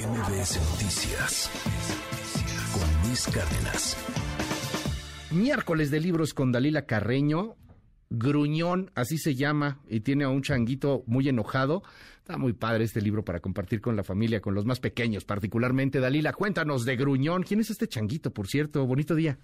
MBS Noticias con Luis Cárdenas. Miércoles de libros con Dalila Carreño. Gruñón, así se llama, y tiene a un changuito muy enojado. Está muy padre este libro para compartir con la familia, con los más pequeños, particularmente. Dalila, cuéntanos de Gruñón. ¿Quién es este changuito, por cierto? Bonito día.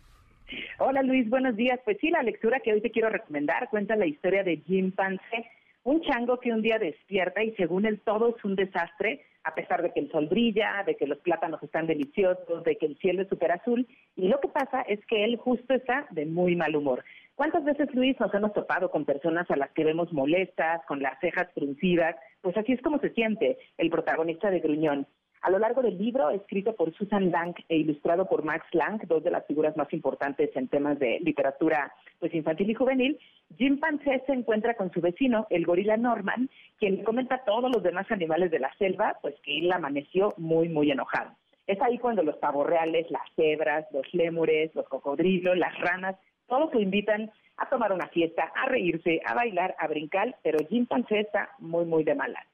Hola Luis, buenos días. Pues sí, la lectura que hoy te quiero recomendar cuenta la historia de Jim Pansé, un chango que un día despierta y según él todo es un desastre, a pesar de que el sol brilla, de que los plátanos están deliciosos, de que el cielo es súper azul. Y lo que pasa es que él justo está de muy mal humor. ¿Cuántas veces, Luis, nos hemos topado con personas a las que vemos molestas, con las cejas fruncidas? Pues así es como se siente el protagonista de Gruñón. A lo largo del libro, escrito por Susan Lang e ilustrado por Max Lang, dos de las figuras más importantes en temas de literatura pues infantil y juvenil, Jim Pancé se encuentra con su vecino, el gorila Norman, quien le comenta a todos los demás animales de la selva, pues que él amaneció muy, muy enojado. Es ahí cuando los pavos reales, las cebras, los lémures, los cocodrilos, las ranas, todos lo invitan a tomar una fiesta, a reírse, a bailar, a brincar, pero Jim Pancé está muy, muy de mala.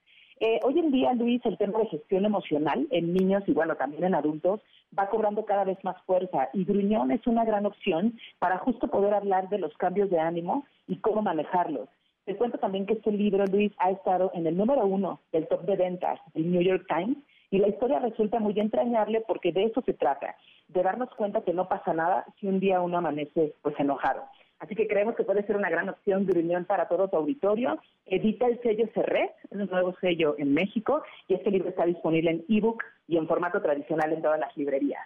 Eh, hoy en día, Luis, el tema de gestión emocional en niños y bueno, también en adultos va cobrando cada vez más fuerza y Gruñón es una gran opción para justo poder hablar de los cambios de ánimo y cómo manejarlos. Te cuento también que este libro, Luis, ha estado en el número uno del top de ventas del New York Times y la historia resulta muy entrañable porque de eso se trata, de darnos cuenta que no pasa nada si un día uno amanece pues enojado. Así que creemos que puede ser una gran opción de reunión para todo tu auditorio. Edita el sello Cerret, es un nuevo sello en México, y este libro está disponible en ebook y en formato tradicional en todas las librerías.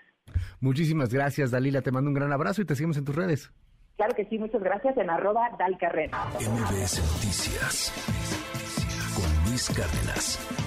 Muchísimas gracias, Dalila. Te mando un gran abrazo y te seguimos en tus redes. Claro que sí, muchas gracias en arroba dalcarrera. MBS Noticias con Luis Cárdenas.